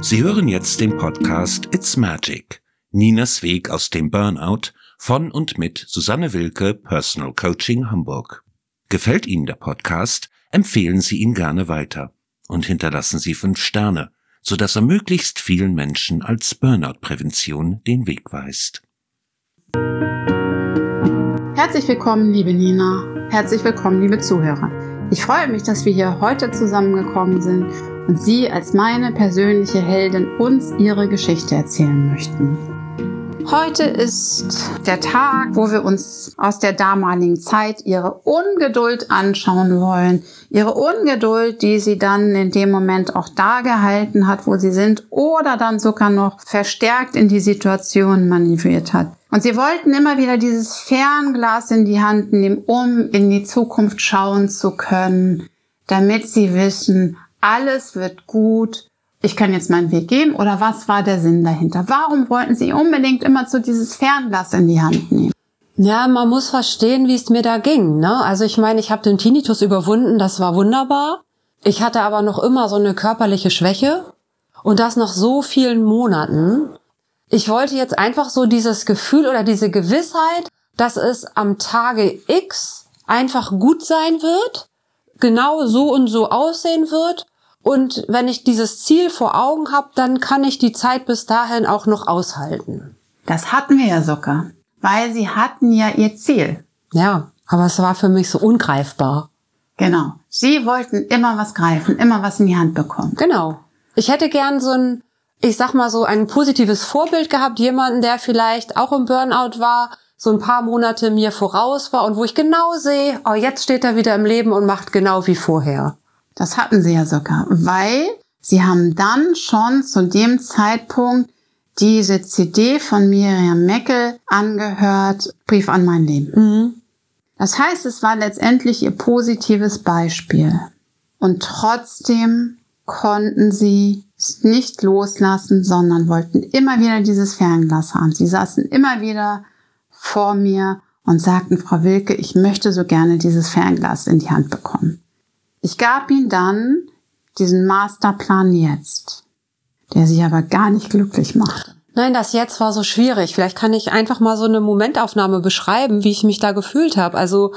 Sie hören jetzt den Podcast It's Magic. Ninas Weg aus dem Burnout von und mit Susanne Wilke, Personal Coaching Hamburg. Gefällt Ihnen der Podcast? Empfehlen Sie ihn gerne weiter und hinterlassen Sie fünf Sterne, sodass er möglichst vielen Menschen als Burnout-Prävention den Weg weist. Herzlich willkommen, liebe Nina. Herzlich willkommen, liebe Zuhörer. Ich freue mich, dass wir hier heute zusammengekommen sind und Sie als meine persönliche Heldin uns Ihre Geschichte erzählen möchten. Heute ist der Tag, wo wir uns aus der damaligen Zeit ihre Ungeduld anschauen wollen. Ihre Ungeduld, die sie dann in dem Moment auch da gehalten hat, wo sie sind, oder dann sogar noch verstärkt in die Situation manövriert hat. Und sie wollten immer wieder dieses Fernglas in die Hand nehmen, um in die Zukunft schauen zu können, damit sie wissen, alles wird gut, ich kann jetzt meinen Weg gehen oder was war der Sinn dahinter? Warum wollten Sie unbedingt immer so dieses Fernglas in die Hand nehmen? Ja, man muss verstehen, wie es mir da ging. Ne? Also ich meine, ich habe den Tinnitus überwunden, das war wunderbar. Ich hatte aber noch immer so eine körperliche Schwäche und das nach so vielen Monaten. Ich wollte jetzt einfach so dieses Gefühl oder diese Gewissheit, dass es am Tage X einfach gut sein wird, genau so und so aussehen wird und wenn ich dieses Ziel vor Augen habe, dann kann ich die Zeit bis dahin auch noch aushalten. Das hatten wir ja sogar, weil sie hatten ja ihr Ziel. Ja, aber es war für mich so ungreifbar. Genau. Sie wollten immer was greifen, immer was in die Hand bekommen. Genau. Ich hätte gern so ein, ich sag mal so ein positives Vorbild gehabt, jemanden, der vielleicht auch im Burnout war, so ein paar Monate mir voraus war und wo ich genau sehe, oh, jetzt steht er wieder im Leben und macht genau wie vorher. Das hatten sie ja sogar, weil sie haben dann schon zu dem Zeitpunkt diese CD von Miriam Meckel angehört, Brief an mein Leben. Mhm. Das heißt, es war letztendlich ihr positives Beispiel. Und trotzdem konnten sie nicht loslassen, sondern wollten immer wieder dieses Fernglas haben. Sie saßen immer wieder vor mir und sagten, Frau Wilke, ich möchte so gerne dieses Fernglas in die Hand bekommen. Ich gab ihm dann diesen Masterplan jetzt, der sie aber gar nicht glücklich machte. Nein, das jetzt war so schwierig. Vielleicht kann ich einfach mal so eine Momentaufnahme beschreiben, wie ich mich da gefühlt habe. Also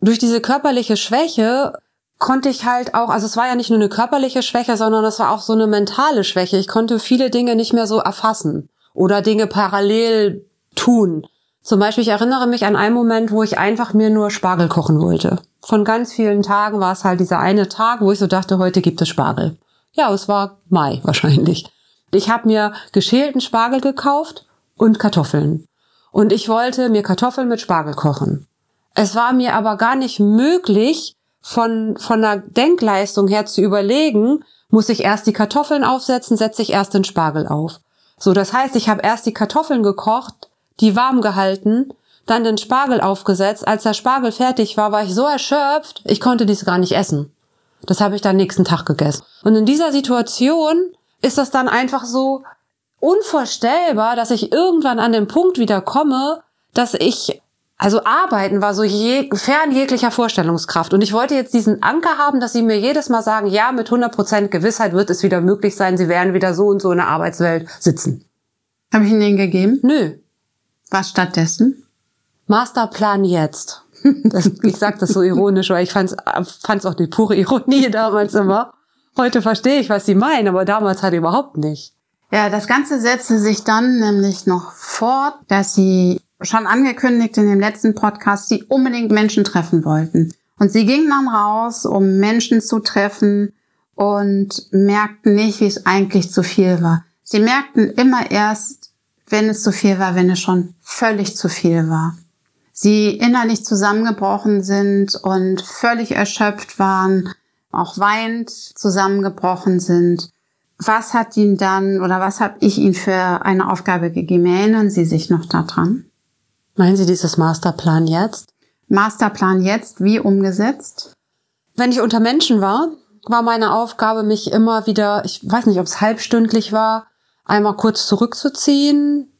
durch diese körperliche Schwäche konnte ich halt auch, also es war ja nicht nur eine körperliche Schwäche, sondern es war auch so eine mentale Schwäche. Ich konnte viele Dinge nicht mehr so erfassen oder Dinge parallel tun. Zum Beispiel, ich erinnere mich an einen Moment, wo ich einfach mir nur Spargel kochen wollte von ganz vielen Tagen war es halt dieser eine Tag, wo ich so dachte, heute gibt es Spargel. Ja, es war Mai wahrscheinlich. Ich habe mir geschälten Spargel gekauft und Kartoffeln. Und ich wollte mir Kartoffeln mit Spargel kochen. Es war mir aber gar nicht möglich, von, von der Denkleistung her zu überlegen, muss ich erst die Kartoffeln aufsetzen, setze ich erst den Spargel auf. So, das heißt, ich habe erst die Kartoffeln gekocht, die warm gehalten, dann den Spargel aufgesetzt. Als der Spargel fertig war, war ich so erschöpft, ich konnte dies gar nicht essen. Das habe ich dann nächsten Tag gegessen. Und in dieser Situation ist das dann einfach so unvorstellbar, dass ich irgendwann an den Punkt wieder komme, dass ich also arbeiten war so je, fern jeglicher Vorstellungskraft. Und ich wollte jetzt diesen Anker haben, dass sie mir jedes Mal sagen, ja, mit 100% Gewissheit wird es wieder möglich sein, sie werden wieder so und so in der Arbeitswelt sitzen. Habe ich Ihnen den gegeben? Nö. Was stattdessen? Masterplan jetzt. Das, ich sag das so ironisch, weil ich fand's, fand's auch die pure Ironie damals immer. Heute verstehe ich, was sie meinen, aber damals halt überhaupt nicht. Ja, das Ganze setzte sich dann nämlich noch fort, dass sie schon angekündigt in dem letzten Podcast, sie unbedingt Menschen treffen wollten. Und sie gingen dann raus, um Menschen zu treffen und merkten nicht, wie es eigentlich zu viel war. Sie merkten immer erst, wenn es zu viel war, wenn es schon völlig zu viel war sie innerlich zusammengebrochen sind und völlig erschöpft waren, auch weinend zusammengebrochen sind. Was hat ihn dann oder was habe ich Ihnen für eine Aufgabe gegeben? Erinnern Sie sich noch daran? Meinen Sie dieses Masterplan jetzt? Masterplan jetzt, wie umgesetzt? Wenn ich unter Menschen war, war meine Aufgabe, mich immer wieder, ich weiß nicht, ob es halbstündlich war, einmal kurz zurückzuziehen,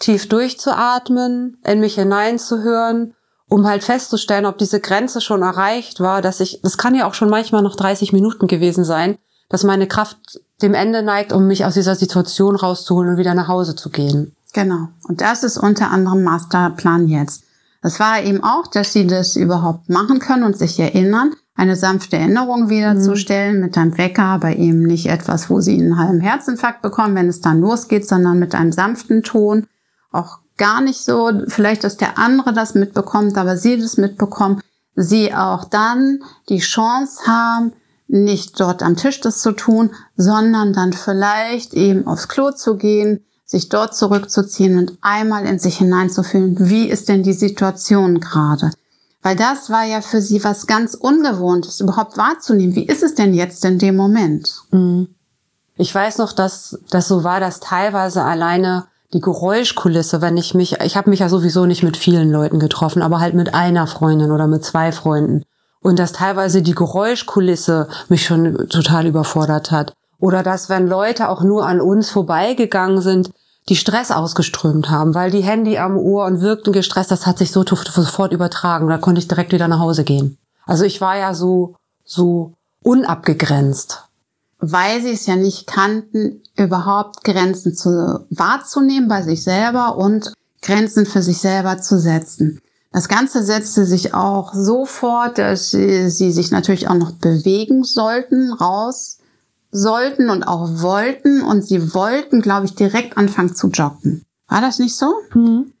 tief durchzuatmen, in mich hineinzuhören, um halt festzustellen, ob diese Grenze schon erreicht war, dass ich, das kann ja auch schon manchmal noch 30 Minuten gewesen sein, dass meine Kraft dem Ende neigt, um mich aus dieser Situation rauszuholen und wieder nach Hause zu gehen. Genau. Und das ist unter anderem Masterplan jetzt. Das war eben auch, dass sie das überhaupt machen können und sich erinnern, eine sanfte Erinnerung wiederzustellen mhm. mit einem Wecker, aber eben nicht etwas, wo sie einen halben Herzinfarkt bekommen, wenn es dann losgeht, sondern mit einem sanften Ton. Auch gar nicht so, vielleicht, dass der andere das mitbekommt, aber sie das mitbekommen. Sie auch dann die Chance haben, nicht dort am Tisch das zu tun, sondern dann vielleicht eben aufs Klo zu gehen, sich dort zurückzuziehen und einmal in sich hineinzufühlen, wie ist denn die Situation gerade? Weil das war ja für sie was ganz Ungewohntes, überhaupt wahrzunehmen. Wie ist es denn jetzt in dem Moment? Mhm. Ich weiß noch, dass das so war, dass teilweise alleine die Geräuschkulisse, wenn ich mich, ich habe mich ja sowieso nicht mit vielen Leuten getroffen, aber halt mit einer Freundin oder mit zwei Freunden. Und dass teilweise die Geräuschkulisse mich schon total überfordert hat. Oder dass, wenn Leute auch nur an uns vorbeigegangen sind, die Stress ausgeströmt haben, weil die Handy am Ohr und wirkten gestresst, das hat sich so sofort übertragen. Da konnte ich direkt wieder nach Hause gehen. Also ich war ja so, so unabgegrenzt. Weil sie es ja nicht kannten, überhaupt Grenzen zu, wahrzunehmen bei sich selber und Grenzen für sich selber zu setzen. Das Ganze setzte sich auch so fort, dass sie, sie sich natürlich auch noch bewegen sollten, raus sollten und auch wollten. Und sie wollten, glaube ich, direkt anfangen zu joggen. War das nicht so? Mhm.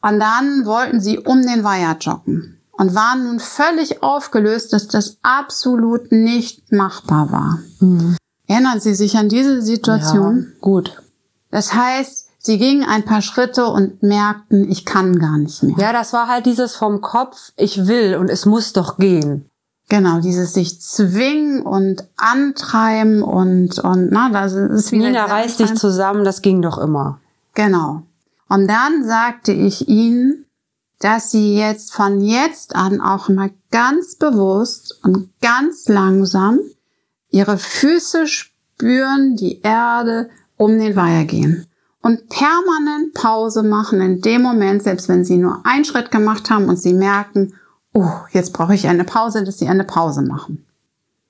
Und dann wollten sie um den Weiher joggen und waren nun völlig aufgelöst, dass das absolut nicht machbar war. Mhm. Erinnern Sie sich an diese Situation? Ja, gut. Das heißt, sie gingen ein paar Schritte und merkten, ich kann gar nicht mehr. Ja, das war halt dieses vom Kopf, ich will und es muss doch gehen. Genau, dieses sich zwingen und antreiben und, und na, das ist wieder. Nina reißt dich zusammen, das ging doch immer. Genau. Und dann sagte ich ihnen, dass sie jetzt von jetzt an auch mal ganz bewusst und ganz langsam ihre Füße spüren, die Erde um den Weiher gehen. Und permanent Pause machen in dem Moment, selbst wenn sie nur einen Schritt gemacht haben und sie merken, oh, jetzt brauche ich eine Pause, dass sie eine Pause machen.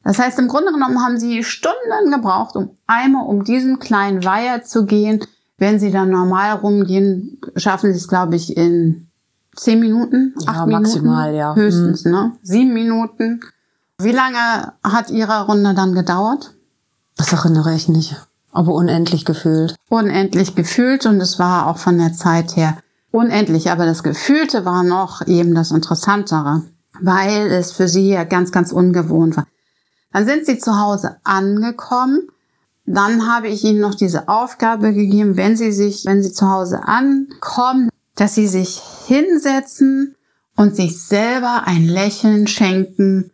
Das heißt, im Grunde genommen haben sie Stunden gebraucht, um einmal um diesen kleinen Weiher zu gehen. Wenn sie dann normal rumgehen, schaffen sie es, glaube ich, in zehn Minuten, ja, acht maximal, Minuten, ja. höchstens, mhm. ne? Sieben Minuten. Wie lange hat Ihre Runde dann gedauert? Das erinnere ich nicht, aber unendlich gefühlt. Unendlich gefühlt und es war auch von der Zeit her unendlich, aber das Gefühlte war noch eben das Interessantere, weil es für sie ja ganz, ganz ungewohnt war. Dann sind sie zu Hause angekommen. Dann habe ich ihnen noch diese Aufgabe gegeben, wenn sie sich, wenn sie zu Hause ankommen, dass sie sich hinsetzen und sich selber ein Lächeln schenken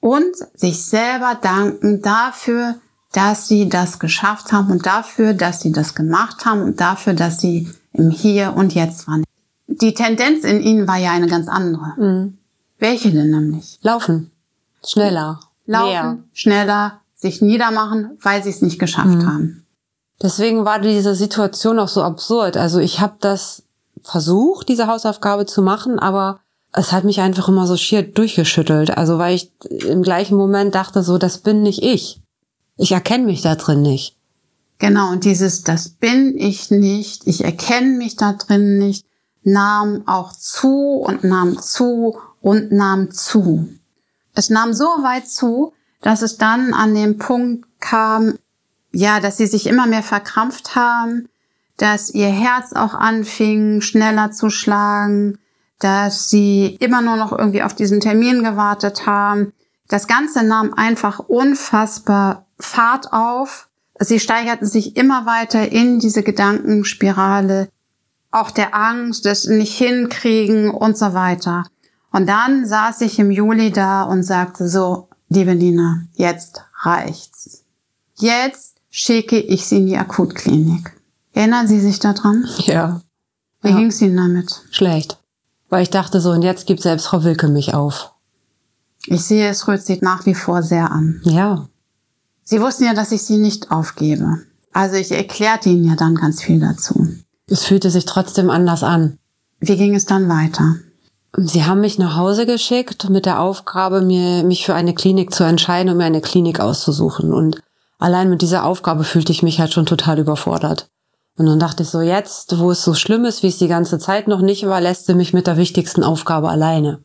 und sich selber danken dafür, dass sie das geschafft haben und dafür, dass sie das gemacht haben und dafür, dass sie im Hier und Jetzt waren. Die Tendenz in ihnen war ja eine ganz andere. Mhm. Welche denn nämlich? Laufen. Schneller. Laufen, mehr. schneller, sich niedermachen, weil sie es nicht geschafft mhm. haben. Deswegen war diese Situation auch so absurd. Also ich habe das versucht, diese Hausaufgabe zu machen, aber es hat mich einfach immer so schier durchgeschüttelt. Also weil ich im gleichen Moment dachte so, das bin nicht ich. Ich erkenne mich da drin nicht. Genau, und dieses, das bin ich nicht, ich erkenne mich da drin nicht, nahm auch zu und nahm zu und nahm zu. Es nahm so weit zu, dass es dann an den Punkt kam, ja, dass sie sich immer mehr verkrampft haben, dass ihr Herz auch anfing, schneller zu schlagen, dass sie immer nur noch irgendwie auf diesen Termin gewartet haben. Das Ganze nahm einfach unfassbar Fahrt auf Sie steigerten sich immer weiter in diese Gedankenspirale, auch der Angst, das nicht hinkriegen und so weiter. Und dann saß ich im Juli da und sagte so, liebe Nina, jetzt reicht's. Jetzt schicke ich Sie in die Akutklinik. Erinnern Sie sich daran? Ja. Wie ja. ging's Ihnen damit? Schlecht. Weil ich dachte so, und jetzt gibt selbst Frau Wilke mich auf. Ich sehe, es rührt sich nach wie vor sehr an. Ja. Sie wussten ja, dass ich sie nicht aufgebe. Also ich erklärte ihnen ja dann ganz viel dazu. Es fühlte sich trotzdem anders an. Wie ging es dann weiter? Sie haben mich nach Hause geschickt mit der Aufgabe, mir, mich für eine Klinik zu entscheiden und mir eine Klinik auszusuchen. Und allein mit dieser Aufgabe fühlte ich mich halt schon total überfordert. Und dann dachte ich so, jetzt, wo es so schlimm ist, wie es die ganze Zeit noch nicht war, lässt sie mich mit der wichtigsten Aufgabe alleine.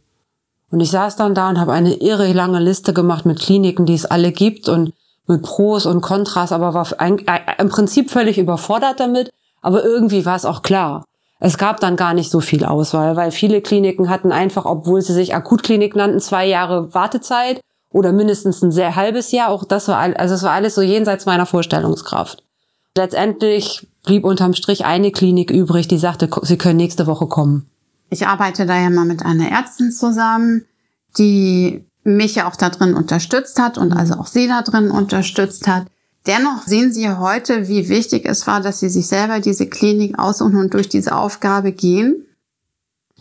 Und ich saß dann da und habe eine irre lange Liste gemacht mit Kliniken, die es alle gibt und mit Pros und Kontras, aber war ein, äh, im Prinzip völlig überfordert damit. Aber irgendwie war es auch klar. Es gab dann gar nicht so viel Auswahl, weil viele Kliniken hatten einfach, obwohl sie sich Akutklinik nannten, zwei Jahre Wartezeit oder mindestens ein sehr halbes Jahr. Auch das war, also es war alles so jenseits meiner Vorstellungskraft. Letztendlich blieb unterm Strich eine Klinik übrig, die sagte, sie können nächste Woche kommen. Ich arbeite da ja mal mit einer Ärztin zusammen, die mich ja auch da drin unterstützt hat und also auch sie da drin unterstützt hat. Dennoch sehen Sie heute, wie wichtig es war, dass Sie sich selber diese Klinik aussuchen und durch diese Aufgabe gehen?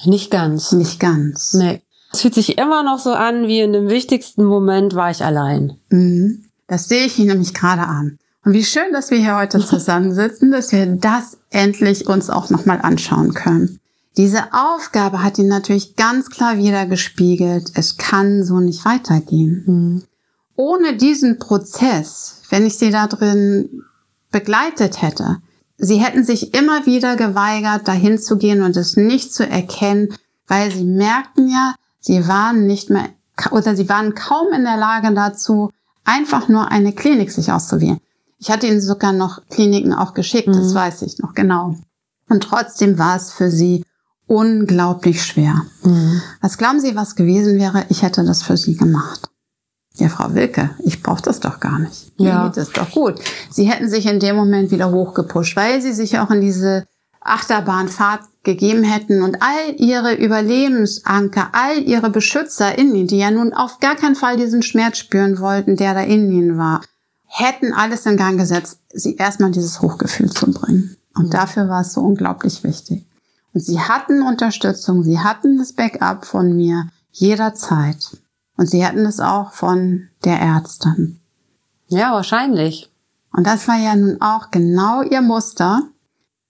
Nicht ganz. Nicht ganz. Nee. Es fühlt sich immer noch so an, wie in dem wichtigsten Moment war ich allein. Mhm. Das sehe ich Ihnen nämlich gerade an. Und wie schön, dass wir hier heute zusammensitzen, dass wir das endlich uns auch nochmal anschauen können. Diese Aufgabe hat ihn natürlich ganz klar wieder gespiegelt. Es kann so nicht weitergehen. Mhm. Ohne diesen Prozess, wenn ich sie da drin begleitet hätte, sie hätten sich immer wieder geweigert, dahin zu gehen und es nicht zu erkennen, weil sie merkten ja, sie waren nicht mehr oder sie waren kaum in der Lage dazu, einfach nur eine Klinik sich auszuwählen. Ich hatte ihnen sogar noch Kliniken auch geschickt, mhm. das weiß ich noch genau. Und trotzdem war es für sie unglaublich schwer. Mhm. Was glauben Sie, was gewesen wäre? Ich hätte das für Sie gemacht. Ja, Frau Wilke, ich brauche das doch gar nicht. Ja. Nee, das ist doch gut. Sie hätten sich in dem Moment wieder hochgepusht, weil Sie sich auch in diese Achterbahnfahrt gegeben hätten und all ihre Überlebensanker, all ihre Beschützer in ihnen, die ja nun auf gar keinen Fall diesen Schmerz spüren wollten, der da in ihnen war, hätten alles in Gang gesetzt, sie erstmal dieses Hochgefühl zu bringen. Und mhm. dafür war es so unglaublich wichtig. Und sie hatten Unterstützung, sie hatten das Backup von mir jederzeit. Und sie hatten es auch von der Ärztin. Ja, wahrscheinlich. Und das war ja nun auch genau ihr Muster.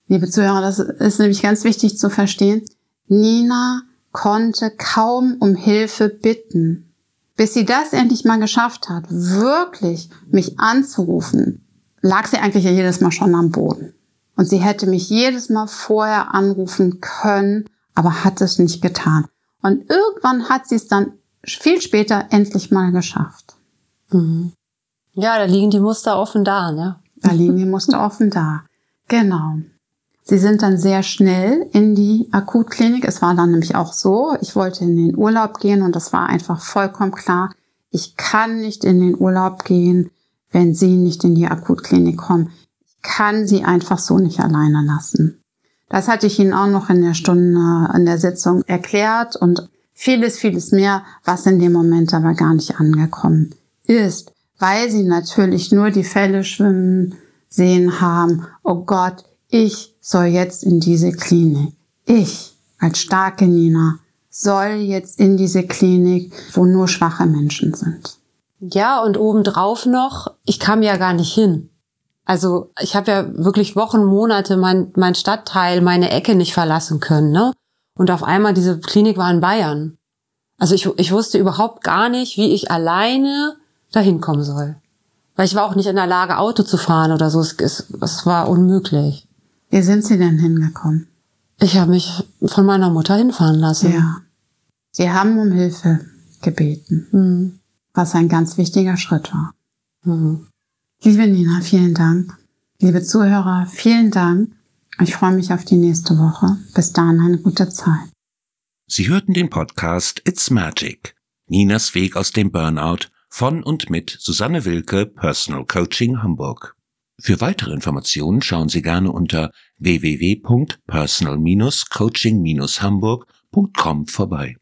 Liebe Zuhörer, das ist nämlich ganz wichtig zu verstehen. Nina konnte kaum um Hilfe bitten. Bis sie das endlich mal geschafft hat, wirklich mich anzurufen, lag sie eigentlich ja jedes Mal schon am Boden. Und sie hätte mich jedes Mal vorher anrufen können, aber hat es nicht getan. Und irgendwann hat sie es dann viel später endlich mal geschafft. Mhm. Ja, da liegen die Muster offen da, ne? Da liegen die Muster offen da. Genau. Sie sind dann sehr schnell in die Akutklinik. Es war dann nämlich auch so, ich wollte in den Urlaub gehen und das war einfach vollkommen klar. Ich kann nicht in den Urlaub gehen, wenn Sie nicht in die Akutklinik kommen kann sie einfach so nicht alleine lassen. Das hatte ich Ihnen auch noch in der Stunde, in der Sitzung erklärt und vieles, vieles mehr, was in dem Moment aber gar nicht angekommen ist, weil sie natürlich nur die Fälle schwimmen sehen haben, oh Gott, ich soll jetzt in diese Klinik. Ich als starke Nina soll jetzt in diese Klinik, wo nur schwache Menschen sind. Ja, und obendrauf noch, ich kam ja gar nicht hin. Also ich habe ja wirklich Wochen, Monate mein, mein Stadtteil, meine Ecke nicht verlassen können. Ne? Und auf einmal diese Klinik war in Bayern. Also ich, ich wusste überhaupt gar nicht, wie ich alleine dahin kommen soll. Weil ich war auch nicht in der Lage, Auto zu fahren oder so. Es, es, es war unmöglich. Wie sind Sie denn hingekommen? Ich habe mich von meiner Mutter hinfahren lassen. Ja. Sie haben um Hilfe gebeten, mhm. was ein ganz wichtiger Schritt war. Mhm. Liebe Nina, vielen Dank. Liebe Zuhörer, vielen Dank. Ich freue mich auf die nächste Woche. Bis dahin eine gute Zeit. Sie hörten den Podcast It's Magic. Ninas Weg aus dem Burnout von und mit Susanne Wilke, Personal Coaching Hamburg. Für weitere Informationen schauen Sie gerne unter www.personal-coaching-hamburg.com vorbei.